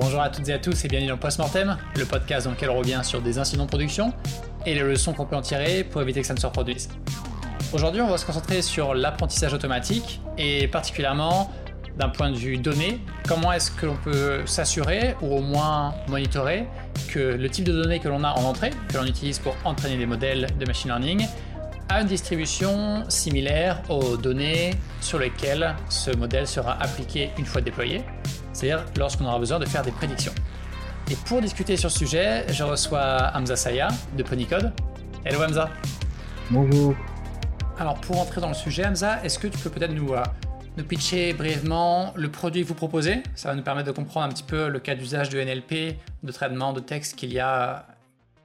Bonjour à toutes et à tous et bienvenue dans Postmortem, le podcast dans lequel on revient sur des incidents de production et les leçons qu'on peut en tirer pour éviter que ça ne se reproduise. Aujourd'hui, on va se concentrer sur l'apprentissage automatique et particulièrement d'un point de vue données, comment est-ce que l'on peut s'assurer ou au moins monitorer que le type de données que l'on a en entrée, que l'on utilise pour entraîner des modèles de machine learning, a une distribution similaire aux données sur lesquelles ce modèle sera appliqué une fois déployé, c'est-à-dire lorsqu'on aura besoin de faire des prédictions. Et pour discuter sur ce sujet, je reçois Hamza Saya de Ponycode. Hello Hamza. Bonjour. Alors pour entrer dans le sujet, Hamza, est-ce que tu peux peut-être nous, euh, nous pitcher brièvement le produit que vous proposez? Ça va nous permettre de comprendre un petit peu le cas d'usage de NLP, de traitement de texte qu'il y a,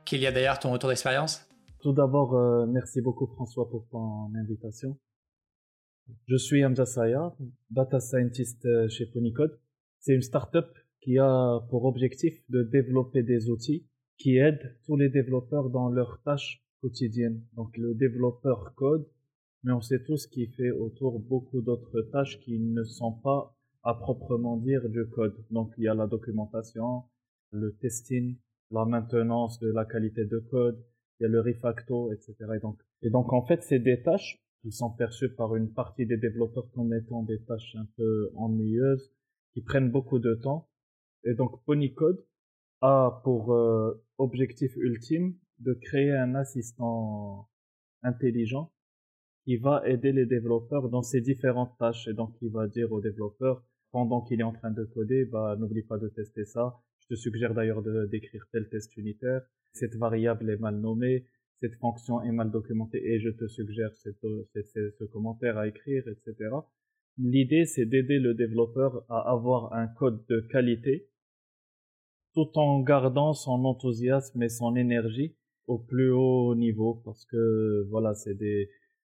qu'il y a derrière ton retour d'expérience? Tout d'abord, euh, merci beaucoup François pour ton invitation. Je suis Hamza Saya, data scientist euh, chez Ponycode. C'est une startup qui a pour objectif de développer des outils qui aident tous les développeurs dans leurs tâches quotidiennes. Donc le développeur code mais on sait tous qu'il fait autour beaucoup d'autres tâches qui ne sont pas à proprement dire du code. Donc il y a la documentation, le testing, la maintenance de la qualité de code, il y a le refacto, etc. Et donc, et donc en fait, c'est des tâches qui sont perçues par une partie des développeurs comme étant des tâches un peu ennuyeuses, qui prennent beaucoup de temps. Et donc Ponycode a pour euh, objectif ultime de créer un assistant intelligent qui va aider les développeurs dans ces différentes tâches. Et donc, il va dire aux développeurs, pendant qu'il est en train de coder, bah, n'oublie pas de tester ça. Je te suggère d'ailleurs d'écrire tel test unitaire. Cette variable est mal nommée. Cette fonction est mal documentée et je te suggère cette, ce commentaire à écrire, etc. L'idée, c'est d'aider le développeur à avoir un code de qualité tout en gardant son enthousiasme et son énergie au plus haut niveau parce que voilà, c'est des,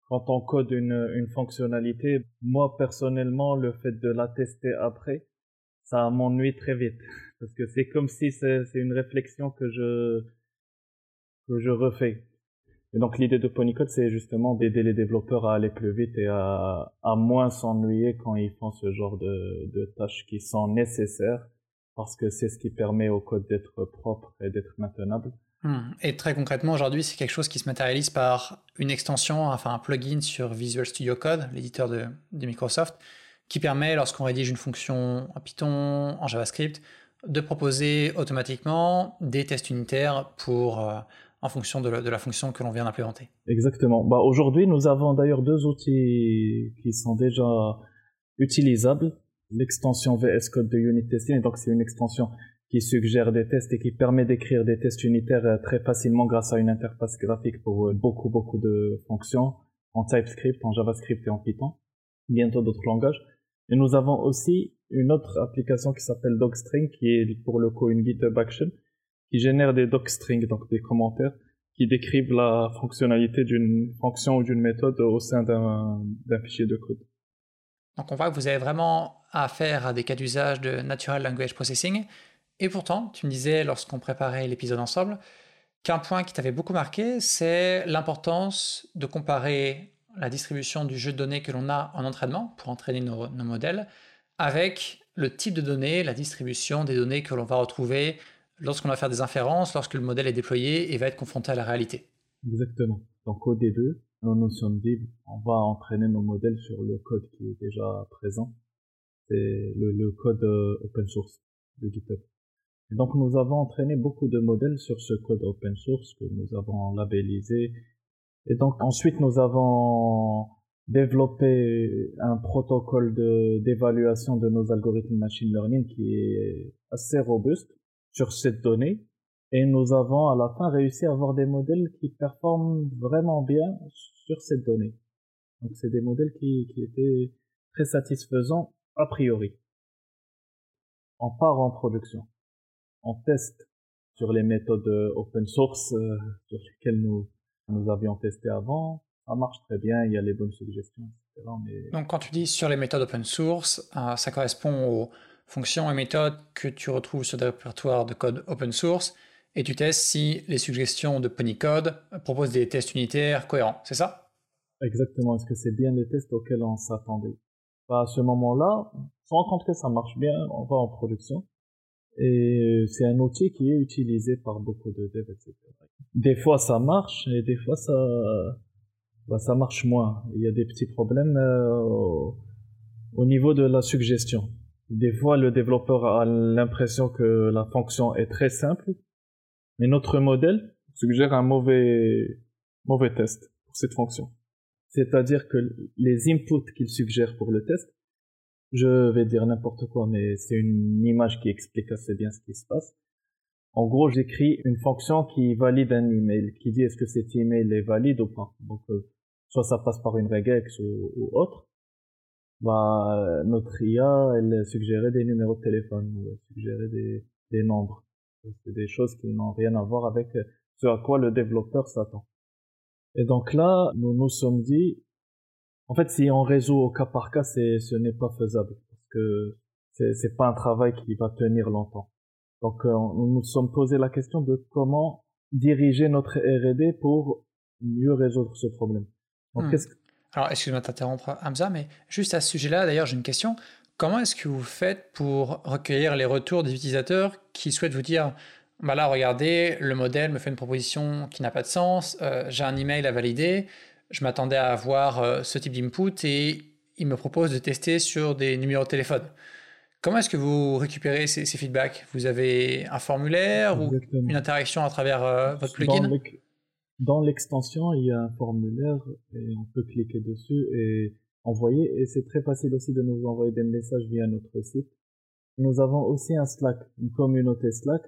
quand on code une, une fonctionnalité, moi personnellement, le fait de la tester après, ça m'ennuie très vite. Parce que c'est comme si c'est une réflexion que je, que je refais. Et donc l'idée de Ponycode, c'est justement d'aider les développeurs à aller plus vite et à, à moins s'ennuyer quand ils font ce genre de, de tâches qui sont nécessaires parce que c'est ce qui permet au code d'être propre et d'être maintenable. Hmm. Et très concrètement, aujourd'hui, c'est quelque chose qui se matérialise par une extension, enfin un plugin sur Visual Studio Code, l'éditeur de, Microsoft, qui permet, lorsqu'on rédige une fonction en Python, en JavaScript, de proposer automatiquement des tests unitaires pour, euh, en fonction de la, fonction que l'on vient d'implémenter. Exactement. Bah, aujourd'hui, nous avons d'ailleurs deux outils qui sont déjà utilisables. L'extension VS Code de Unit Testing, donc c'est une extension qui suggère des tests et qui permet d'écrire des tests unitaires euh, très facilement grâce à une interface graphique pour euh, beaucoup, beaucoup de fonctions en TypeScript, en JavaScript et en Python. Bientôt d'autres langages. Et nous avons aussi une autre application qui s'appelle Docstring, qui est pour le coup une GitHub Action, qui génère des docstrings, donc des commentaires, qui décrivent la fonctionnalité d'une fonction ou d'une méthode au sein d'un fichier de code. Donc on voit que vous avez vraiment affaire à des cas d'usage de Natural Language Processing. Et pourtant, tu me disais lorsqu'on préparait l'épisode ensemble qu'un point qui t'avait beaucoup marqué, c'est l'importance de comparer la distribution du jeu de données que l'on a en entraînement pour entraîner nos, modèles avec le type de données, la distribution des données que l'on va retrouver lorsqu'on va faire des inférences, lorsque le modèle est déployé et va être confronté à la réalité. Exactement. Donc au début, nos notions de Bible, on va entraîner nos modèles sur le code qui est déjà présent. C'est le, code euh, open source de GitHub donc nous avons entraîné beaucoup de modèles sur ce code open source que nous avons labellisé. Et donc ensuite nous avons développé un protocole d'évaluation de, nos algorithmes machine learning qui est assez robuste sur cette donnée. Et nous avons à la fin réussi à avoir des modèles qui performent vraiment bien sur cette donnée. Donc c'est des modèles qui, étaient très satisfaisants a priori. On part en production on teste sur les méthodes euh, open source euh, sur lesquelles nous, nous avions testé avant. Ça marche très bien, il y a les bonnes suggestions, etc. Donc quand tu dis sur les méthodes open source, euh, ça correspond aux fonctions et méthodes que tu retrouves sur des répertoires de code open source et tu testes si les suggestions de Ponycode proposent des tests unitaires cohérents, c'est ça? Exactement, est-ce que c'est bien les tests auxquels on s'attendait? Bah, À ce moment-là, on se rend compte que ça marche bien, on va en production Et c'est un outil qui est utilisé par beaucoup de devs, etc. Des fois ça marche et des fois ça, bah, ça marche moins. Il y a des petits problèmes euh, au, niveau de la suggestion. Des fois le développeur a l'impression que la fonction est très simple, mais notre modèle suggère un mauvais, mauvais test pour cette fonction. C'est-à-dire que les inputs qu'il suggère pour le test je vais dire n'importe quoi, mais c'est une image qui explique assez bien ce qui se passe. En gros, j'écris une fonction qui valide un email, qui dit est-ce que cet email est valide ou pas. Donc, euh, soit ça passe par une regex ou, ou, autre. Bah, notre IA, elle suggérait des numéros de téléphone ou elle suggérait des, des nombres. C'est des choses qui n'ont rien à voir avec ce à quoi le développeur s'attend. Et donc là, nous nous sommes dit, en fait, si on résout au cas par cas, c'est, ce n'est pas faisable parce que c'est, c'est pas un travail qui va tenir longtemps. Donc, euh, nous nous sommes posé la question de comment diriger notre R&D pour mieux résoudre ce problème. Donc, hmm. Alors, excuse-moi de t'interrompre, Hamza, mais juste à ce sujet-là, d'ailleurs, j'ai une question. Comment est-ce que vous faites pour recueillir les retours des utilisateurs qui souhaitent vous dire bah là, regardez, le modèle me fait une proposition qui n'a pas de sens, euh, j'ai un email à valider, je m'attendais à avoir euh, ce type d'input et il me propose de tester sur des numéros de téléphone. Comment est-ce que vous récupérez ces, feedbacks? Vous avez un formulaire ou une interaction à travers euh, votre plugin? Dans l'extension, il y a un formulaire et on peut cliquer dessus et envoyer. Et c'est très facile aussi de nous envoyer des messages via notre site. Nous avons aussi un Slack, une communauté Slack,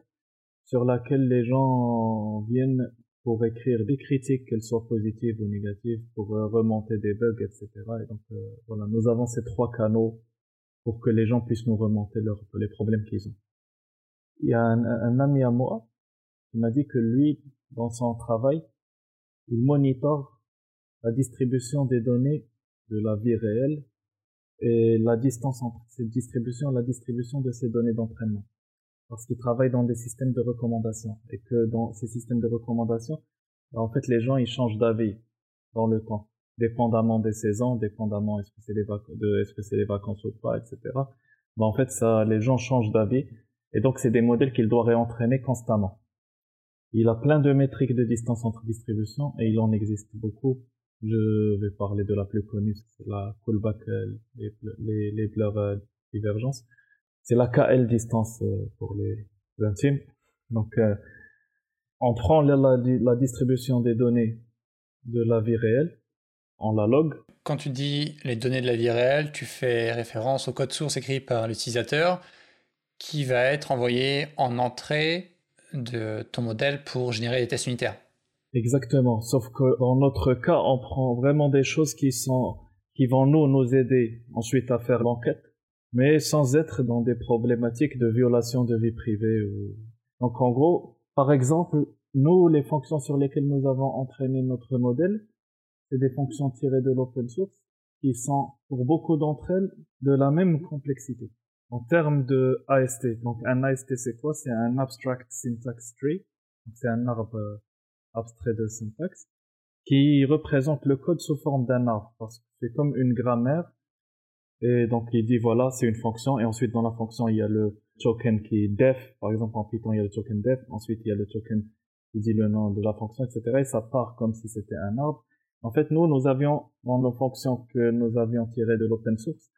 sur laquelle les gens viennent pour écrire des critiques, qu'elles soient positives ou négatives, pour euh, remonter des bugs, etc. Et donc euh, voilà, nous avons ces trois canaux pour que les gens puissent nous remonter les problèmes qu'ils ont. Il y a un, ami à moi qui m'a dit que lui, dans son travail, il monitore la distribution des données de la vie réelle et la distance entre cette distribution et la distribution de ces données d'entraînement parce qu'ils travaillent dans des systèmes de recommandation et que dans ces systèmes de recommandation, bah, en fait, les gens ils changent d'avis dans le temps, dépendamment des saisons, dépendamment est-ce que c'est les vacances, de est-ce que c'est les vacances ou pas, etc. Bah, en fait, ça, les gens changent d'avis et donc c'est des modèles qu'il doit réentraîner constamment. Il a plein de métriques de distance entre distributions et il en existe beaucoup. Je vais parler de la plus connue, c'est la Kullback, euh, les, les, les euh, divergence c'est la KL distance euh, pour les intimes. Donc, on prend la, distribution des données de la vie réelle, on la log. Quand tu dis les données de la vie réelle, tu fais référence au code source écrit par l'utilisateur qui va être envoyé en entrée de ton modèle pour générer des tests unitaires. Exactement, sauf que dans notre cas, on prend vraiment des choses qui sont qui vont nous nous aider ensuite à faire l'enquête mais sans être dans des problématiques de violation de vie privée. Donc en gros, par exemple, nous, les fonctions sur lesquelles nous avons entraîné notre modèle, c'est des fonctions tirées de l'open source qui sont, pour beaucoup d'entre elles, de la même complexité. En termes de AST, donc un AST c'est quoi? C'est un Abstract Syntax Tree, c'est un arbre euh, abstrait de syntaxe, qui représente le code sous forme d'un arbre, parce que c'est comme une grammaire et donc, il dit, voilà, c'est une fonction. Et ensuite, dans la fonction, il y a le token qui est def. Par exemple, en Python, il y a le token def. Ensuite, il y a le token qui dit le nom de la fonction, etc. Et ça part comme si c'était un arbre. En fait, nous, nous avions, dans nos fonctions que nous avions tirées de l'open source,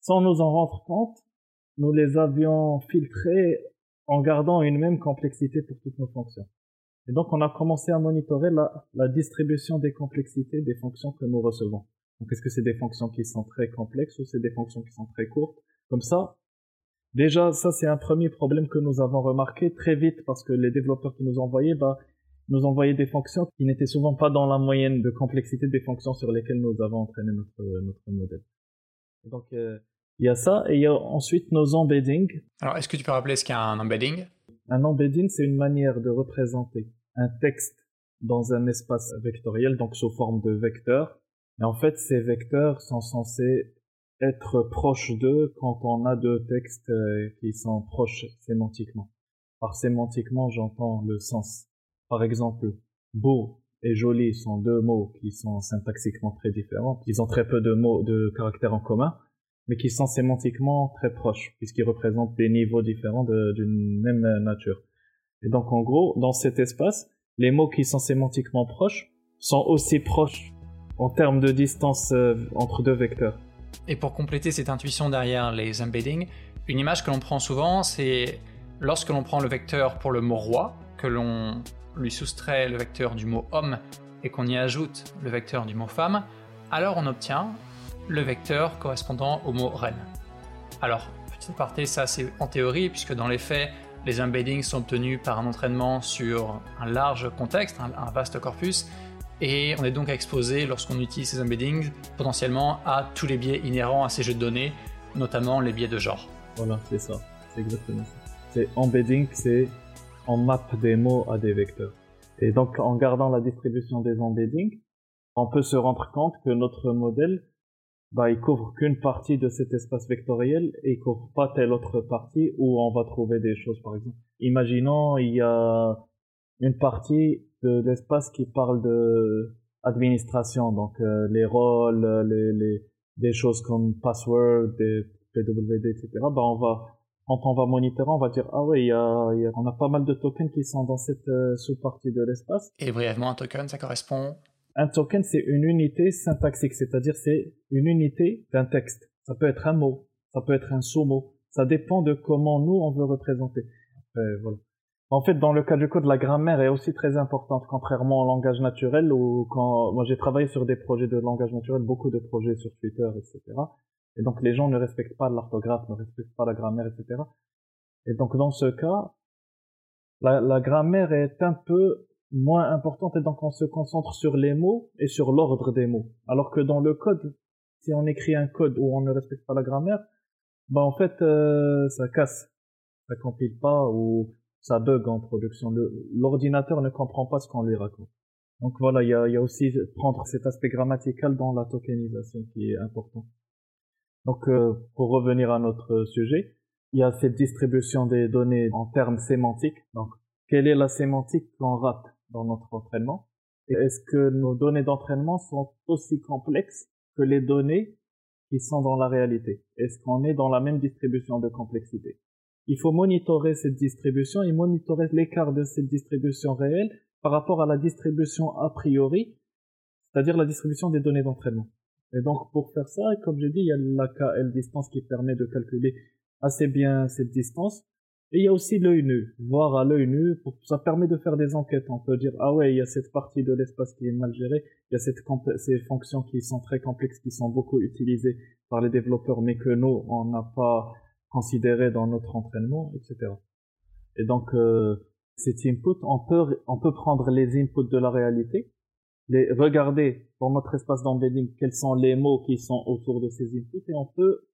sans nous en rendre compte, nous les avions filtrées en gardant une même complexité pour toutes nos fonctions. Et donc, on a commencé à monitorer la, la distribution des complexités des fonctions que nous recevons. Donc, est-ce que c'est des fonctions qui sont très complexes ou c'est des fonctions qui sont très courtes? Comme ça, déjà, ça, c'est un premier problème que nous avons remarqué très vite parce que les développeurs qui nous envoyaient, bah, nous envoyaient des fonctions qui n'étaient souvent pas dans la moyenne de complexité des fonctions sur lesquelles nous avons entraîné notre, notre modèle. Donc, euh, il y a ça, et il y a ensuite nos embeddings. Alors, est-ce que tu peux rappeler ce qu'est un embedding? Un embedding, c'est une manière de représenter un texte dans un espace vectoriel, donc sous forme de vecteur, et en fait, ces vecteurs sont censés être proches d'eux quand on a deux textes euh, qui sont proches sémantiquement. Par sémantiquement, j'entends le sens. Par exemple, beau et joli sont deux mots qui sont syntaxiquement très différents. Ils ont très peu de mots, de caractères en commun. Mais qui sont sémantiquement très proches, puisqu'ils représentent des niveaux différents d'une même nature. Et donc, en gros, dans cet espace, les mots qui sont sémantiquement proches sont aussi proches en termes de distance euh, entre deux vecteurs. Et pour compléter cette intuition derrière les embeddings, une image que l'on prend souvent, c'est lorsque l'on prend le vecteur pour le mot roi, que l'on lui soustrait le vecteur du mot homme et qu'on y ajoute le vecteur du mot femme, alors on obtient le vecteur correspondant au mot reine. Alors, petit aparté, ça c'est en théorie, puisque dans les faits, les embeddings sont obtenus par un entraînement sur un large contexte, un, vaste corpus, et on est donc exposé, lorsqu'on utilise ces embeddings, potentiellement à tous les biais inhérents à ces jeux de données, notamment les biais de genre. Voilà, c'est ça, c'est exactement ça. C'est embedding, c'est on map des mots à des vecteurs. Et donc, en gardant la distribution des embeddings, on peut se rendre compte que notre modèle, bah, il couvre qu'une partie de cet espace vectoriel et il couvre pas telle autre partie où on va trouver des choses, par exemple. Imaginons, il y a une partie de l'espace qui parle de administration, donc euh, les rôles, les, les, des choses comme password, des PWD, etc. Bah, on va quand on va monitorer, on va dire ah oui, y a, y a, on a pas mal de tokens qui sont dans cette euh, sous-partie de l'espace. Et brièvement, un token, ça correspond Un token, c'est une unité syntaxique, c'est-à-dire c'est une unité d'un texte. Ça peut être un mot, ça peut être un sous-mot. Ça dépend de comment nous on veut représenter. voilà. En fait, dans le cas du code, la grammaire est aussi très importante, contrairement au langage naturel, où quand moi j'ai travaillé sur des projets de langage naturel, beaucoup de projets sur Twitter, etc. Et donc les gens ne respectent pas l'orthographe, ne respectent pas la grammaire, etc. Et donc dans ce cas, la, la, grammaire est un peu moins importante et donc on se concentre sur les mots et sur l'ordre des mots. Alors que dans le code, si on écrit un code où on ne respecte pas la grammaire, bah en fait euh, ça casse, ça compile pas ou ça bug en production. L'ordinateur ne comprend pas ce qu'on lui raconte. Donc voilà, il y a, aussi prendre cet aspect grammatical dans la tokenisation qui est important. Donc, euh, pour revenir à notre sujet, il y a cette distribution des données en termes sémantiques. Donc, quelle est la sémantique qu'on rate? Dans notre entraînement est-ce que nos données d'entraînement sont aussi complexes que les données qui sont dans la réalité? Est-ce qu'on est dans la même distribution de complexité? Il faut monitorer cette distribution et monitorer l'écart de cette distribution réelle par rapport à la distribution a priori, c'est-à-dire la distribution des données d'entraînement. Et donc, pour faire ça, comme j'ai dit, il y a la KL distance qui permet de calculer assez bien cette distance. Et il y a aussi l'œil nu. Voir à l'œil nu, ça permet de faire des enquêtes. On peut dire, ah ouais, il y a cette partie de l'espace qui est mal gérée. Il y a cette ces fonctions qui sont très complexes, qui sont beaucoup utilisées par les développeurs, mais que nous, on n'a pas considéré dans notre entraînement, etc. Et donc, euh, cet input, on peut, on peut prendre les inputs de la réalité les, regarder dans notre espace d'embedding quels sont les mots qui sont autour de ces inputs et on peut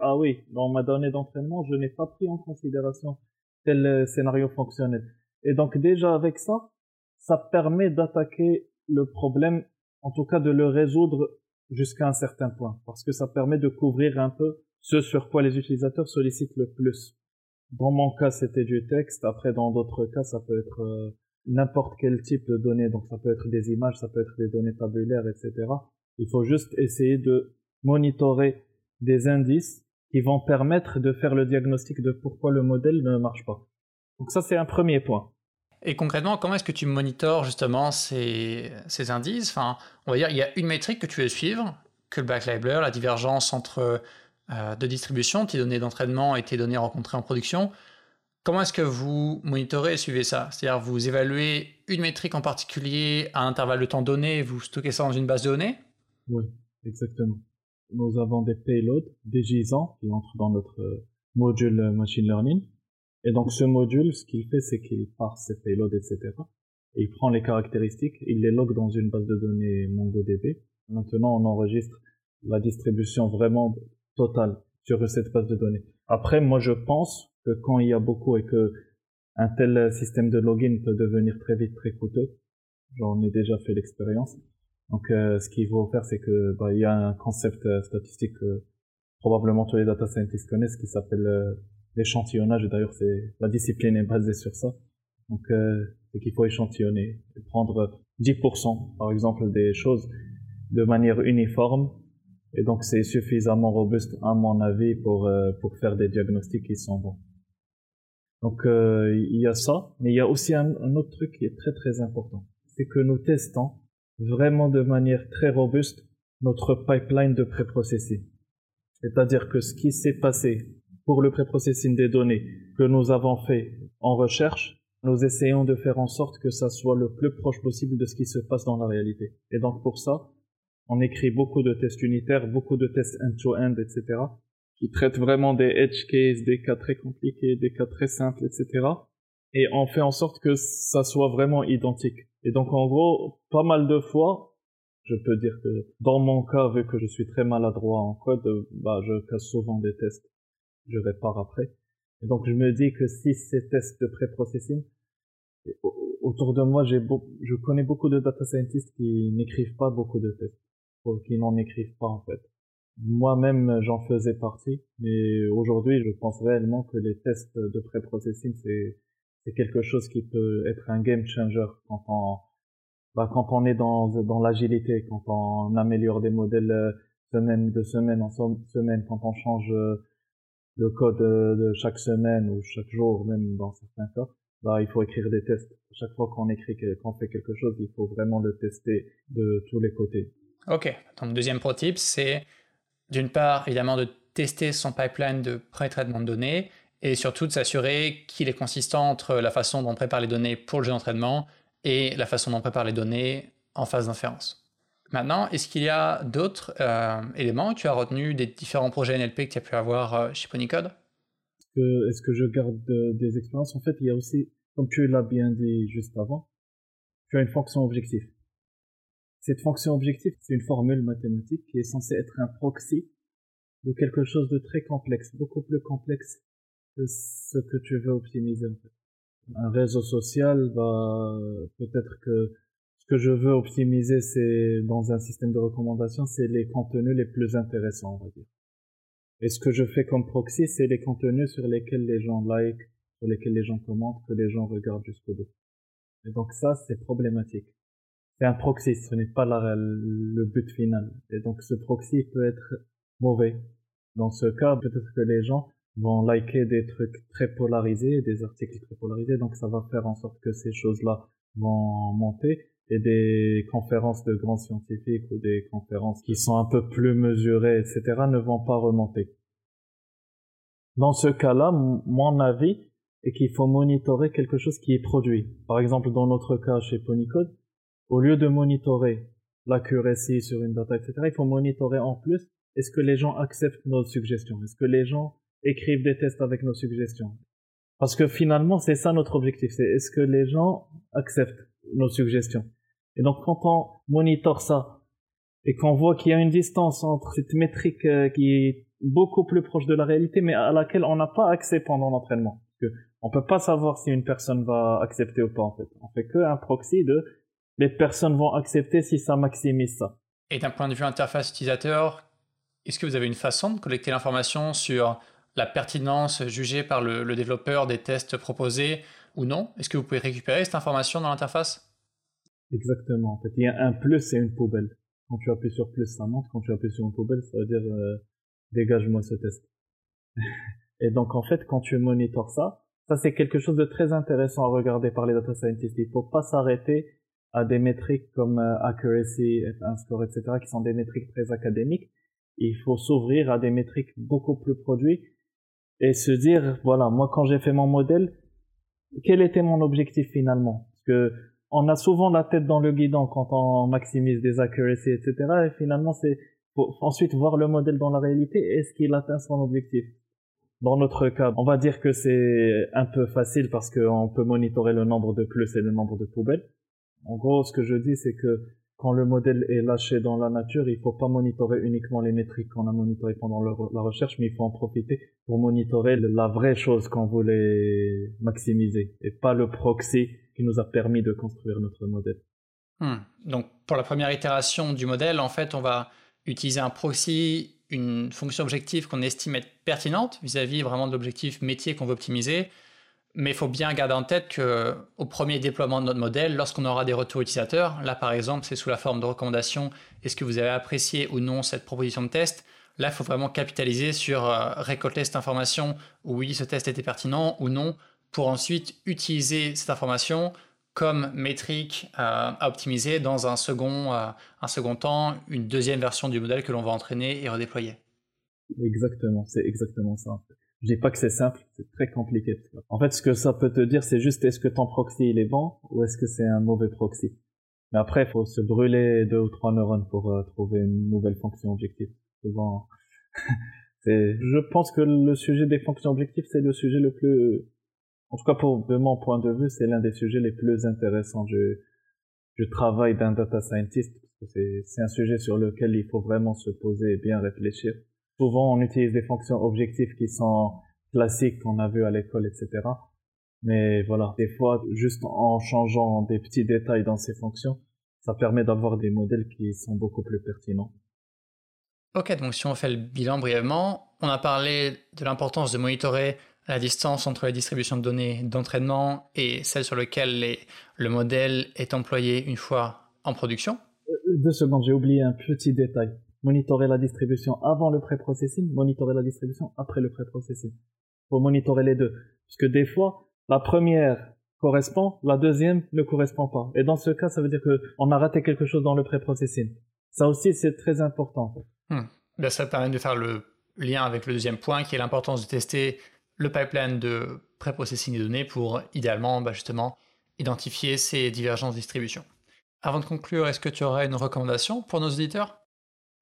ah oui dans ma donnée d'entraînement je n'ai pas pris en considération tel euh, scénario fonctionnel et donc déjà avec ça ça permet d'attaquer le problème en tout cas de le résoudre jusqu'à un certain point parce que ça permet de couvrir un peu ce sur quoi les utilisateurs sollicitent le plus dans mon cas c'était du texte après dans d'autres cas ça peut être euh, n'importe quel type de données. Donc ça peut être des images, ça peut être des données tabulaires, etc. Il faut juste essayer de monitorer des indices qui vont permettre de faire le diagnostic de pourquoi le modèle ne marche pas. Donc ça, c'est un premier point. Et concrètement, comment est-ce que tu monitores justement ces, ces indices? Enfin, On va dire, il y a une métrique que tu veux suivre, que le backlabel, la divergence entre euh, de distribution, tes données d'entraînement et tes données rencontrées en production. Comment est-ce que vous monitorez et suivez ça? C'est-à-dire, vous évaluez une métrique en particulier à un intervalle de temps donné et vous stockez ça dans une base de données? Oui, exactement. Nous avons des payloads, des gisants qui entrent dans notre euh, module euh, machine learning. Et donc, ce module, ce qu'il fait, c'est qu'il parse ces payloads, etc. Et il prend les caractéristiques, il les log dans une base de données MongoDB. Maintenant, on enregistre la distribution vraiment totale sur cette base de données. Après, moi, je pense que quand il y a beaucoup et que un tel système de login peut devenir très vite très coûteux, j'en ai déjà fait l'expérience. Donc, euh, ce qu'il faut faire, c'est que bah, il y a un concept euh, statistique que probablement tous les data scientists connaissent qui s'appelle euh, l'échantillonnage. D'ailleurs, c'est la discipline est basée sur ça. Donc, c'est qu'il faut échantillonner prendre 10% par exemple des choses de manière uniforme Et donc c'est suffisamment robuste à mon avis pour euh, pour faire des diagnostics qui sont bons. Donc euh, il y a ça, mais il y a aussi un, autre truc qui est très très important, c'est que nous testons vraiment de manière très robuste notre pipeline de préprocessing. C'est-à-dire que ce qui s'est passé pour le préprocessing des données que nous avons fait en recherche, nous essayons de faire en sorte que ça soit le plus proche possible de ce qui se passe dans la réalité. Et donc pour ça, on écrit beaucoup de tests unitaires, beaucoup de tests end-to-end, etc., qui traitent vraiment des edge cases, des cas très compliqués, des cas très simples, etc. Et on fait en sorte que ça soit vraiment identique. Et donc en gros, pas mal de fois, je peux dire que dans mon cas, vu que je suis très maladroit en code, bah, je casse souvent des tests. Je répare après. Et donc je me dis que si ces tests de pré-processing, autour de moi, j'ai je connais beaucoup de data scientists qui n'écrivent pas beaucoup de tests qui n'en écrivent pas en fait. Moi-même, j'en faisais partie, mais aujourd'hui, je pense réellement que les tests de pré-processing, c'est c'est quelque chose qui peut être un game changer quand on bah, quand on est dans dans l'agilité, quand on améliore des modèles euh, semaine de semaine en semaine, quand on change euh, le code euh, de chaque semaine ou chaque jour, même dans certains cas, bah, il faut écrire des tests. Chaque fois qu'on écrit, qu'on fait quelque chose, il faut vraiment le tester de tous les côtés. Ok, donc deuxième pro c'est d'une part évidemment de tester son pipeline de pré-traitement de données et surtout de s'assurer qu'il est consistant entre la façon dont on prépare les données pour le jeu d'entraînement et la façon dont on prépare les données en phase d'inférence. Maintenant, est-ce qu'il y a d'autres euh, éléments? Que tu as retenus des différents projets NLP que tu as pu avoir euh, chez Ponycode Est-ce que je garde des expériences? En fait, il y a aussi, comme tu l'as bien dit juste avant, tu as une fonction objectif. Cette fonction objectif, c'est une formule mathématique qui est censée être un proxy de quelque chose de très complexe, beaucoup plus complexe ce que tu veux optimiser en fait. Un réseau social va peut-être que ce que je veux optimiser, c'est dans un système de recommandation, c'est les contenus les plus intéressants, on va dire. Et ce que je fais comme proxy, c'est les contenus sur lesquels les gens like, sur lesquels les gens commentent, que les gens regardent jusqu'au bout. Et donc ça, c'est problématique c'est un proxy, ce n'est pas le but final. Et donc ce proxy peut être mauvais. Dans ce cas, peut-être que les gens vont liker des trucs très polarisés, des articles très polarisés, donc ça va faire en sorte que ces choses-là vont monter et des conférences de grands scientifiques ou des conférences qui sont un peu plus mesurées, etc., ne vont pas remonter. Dans ce cas-là, mon avis est qu'il faut monitorer quelque chose qui est produit. Par exemple, dans notre cas chez Ponycode, au lieu de monitorer l'accuracy sur une data, etc., il faut monitorer en plus est-ce que les gens acceptent nos suggestions? Est-ce que les gens écrivent des tests avec nos suggestions Parce que finalement, c'est ça notre objectif, c'est est-ce que les gens acceptent nos suggestions Et donc, quand on monitore ça et qu'on voit qu'il y a une distance entre cette métrique euh, qui est beaucoup plus proche de la réalité, mais à laquelle on n'a pas accès pendant l'entraînement, on peut pas savoir si une personne va accepter ou pas en fait. On fait que un proxy de les personnes vont accepter si ça maximise ça. Et d'un point de vue interface utilisateur, est-ce que vous avez une façon de collecter l'information sur la pertinence jugée par le, développeur des tests proposés ou non? Est-ce que vous pouvez récupérer cette information dans l'interface? Exactement. Il y a un plus et une poubelle. Quand tu appuies sur plus, ça monte. Quand tu appuies sur une poubelle, ça veut dire euh, dégage-moi ce test. et donc, en fait, quand tu monitores ça, ça c'est quelque chose de très intéressant à regarder par les data scientists. Il faut pas s'arrêter à des métriques comme euh, accuracy, un score, etc., qui sont des métriques très académiques. Il faut s'ouvrir à des métriques beaucoup plus produits et se dire, voilà, moi quand j'ai fait mon modèle, quel était mon objectif finalement? Parce que on a souvent la tête dans le guidon quand on maximise des accuracy, etc. Et finalement, c'est ensuite voir le modèle dans la réalité. Est-ce qu'il atteint son objectif Dans notre cas, on va dire que c'est un peu facile parce qu'on peut monitorer le nombre de plus et le nombre de poubelles. En gros, ce que je dis, c'est que quand le modèle est lâché dans la nature, il faut pas monitorer uniquement les métriques qu'on a monitorées pendant la recherche, mais il faut en profiter pour monitorer la vraie chose qu'on voulait maximiser et pas le proxy qui nous a permis de construire notre modèle. Hmm. Donc, pour la première itération du modèle, en fait, on va utiliser un proxy, une fonction objective qu'on estime être pertinente vis-à-vis -vis vraiment de l'objectif métier qu'on veut optimiser Mais il faut bien garder en tête qu'au premier déploiement de notre modèle, lorsqu'on aura des retours utilisateurs, là par exemple c'est sous la forme de recommandations, est-ce que vous avez apprécié ou non cette proposition de test? Là, il faut vraiment capitaliser sur euh, récolter cette information, oui, ce test était pertinent ou non, pour ensuite utiliser cette information comme métrique euh, à optimiser dans un second, euh, un second temps, une deuxième version du modèle que l'on va entraîner et redéployer. Exactement, c'est exactement ça. Je dis pas que c'est simple, c'est très compliqué. En fait, ce que ça peut te dire, c'est juste est-ce que ton proxy il est bon ou est-ce que c'est un mauvais proxy? Mais après, il faut se brûler deux ou trois neurones pour euh, trouver une nouvelle fonction objective. Souvent, je pense que le sujet des fonctions objectives, c'est le sujet le plus en tout cas, pour, de mon point de vue, c'est l'un des sujets les plus intéressants du, du travail d'un data scientist. C'est un sujet sur lequel il faut vraiment se poser et bien réfléchir. Souvent, on utilise des fonctions objectives qui sont classiques qu'on a vu à l'école, etc. Mais voilà, des fois, juste en changeant des petits détails dans ces fonctions, ça permet d'avoir des modèles qui sont beaucoup plus pertinents. Ok, donc si on fait le bilan brièvement, on a parlé de l'importance de monitorer la distance entre les distributions de données d'entraînement et celle sur laquelle le modèle est employé une fois en production euh, Deux secondes, j'ai oublié un petit détail. Monitorer la distribution avant le pré-processing, monitorer la distribution après le pré-processing. Faut monitorer les deux. Parce que des fois, la première correspond, la deuxième ne correspond pas. Et dans ce cas, ça veut dire qu'on a raté quelque chose dans le pré-processing. Ça aussi, c'est très important. Hmm. Ben, ça permet de faire le lien avec le deuxième point, qui est l'importance de tester le pipeline de pré-processing des données pour idéalement bah, justement identifier ces divergences de distribution. Avant de conclure, est-ce que tu aurais une recommandation pour nos auditeurs?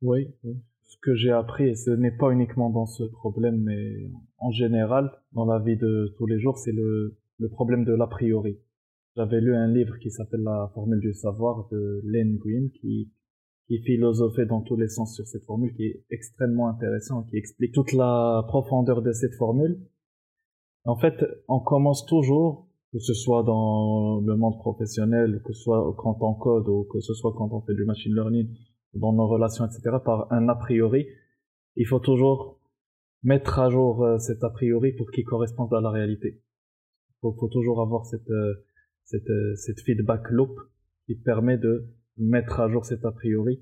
Oui, oui. Ce que j'ai appris, ce n'est pas uniquement dans ce problème, mais en général, dans la vie de tous les jours, c'est le, le problème de l'a priori. J'avais lu un livre qui s'appelle La formule du savoir de Len Green qui, qui philosophait dans tous les sens sur cette formule, qui est extrêmement intéressant, qui explique toute la profondeur de cette formule en fait, on commence toujours, que ce soit dans le monde professionnel, que ce soit quand on code ou que ce soit quand on fait du machine learning, dans nos relations, etc., par un a priori. Il faut toujours mettre à jour euh, cet a priori pour qu'il corresponde à la réalité. Il faut, toujours avoir cette, euh, cette, euh, cette feedback loop qui permet de mettre à jour cet a priori.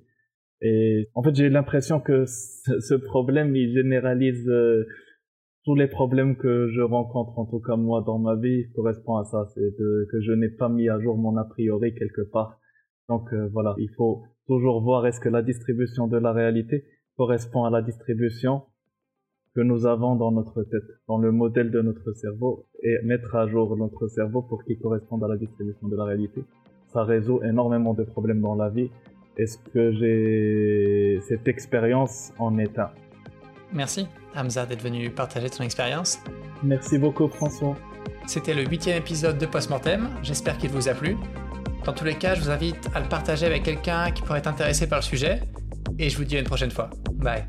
Et en fait, j'ai l'impression que ce problème, il généralise tous les problèmes que je rencontre, en tout cas moi dans ma vie, correspondent à ça. C'est que je n'ai pas mis à jour mon a priori quelque part. Donc voilà, il faut toujours voir est-ce que la distribution de la réalité correspond à la distribution que nous avons dans notre tête, dans le modèle de notre cerveau, et mettre à jour notre cerveau pour qu'il corresponde à la distribution de la réalité. Ça résout énormément de problèmes dans la vie. Est-ce que j'ai cette expérience en état? Merci, Hamza, d'être venu partager ton expérience. Merci beaucoup, François. C'était le huitième épisode de Postmortem. J'espère qu'il vous a plu. Dans tous les cas, je vous invite à le partager avec quelqu'un qui pourrait être intéressé par le sujet. Et je vous dis à une prochaine fois. Bye.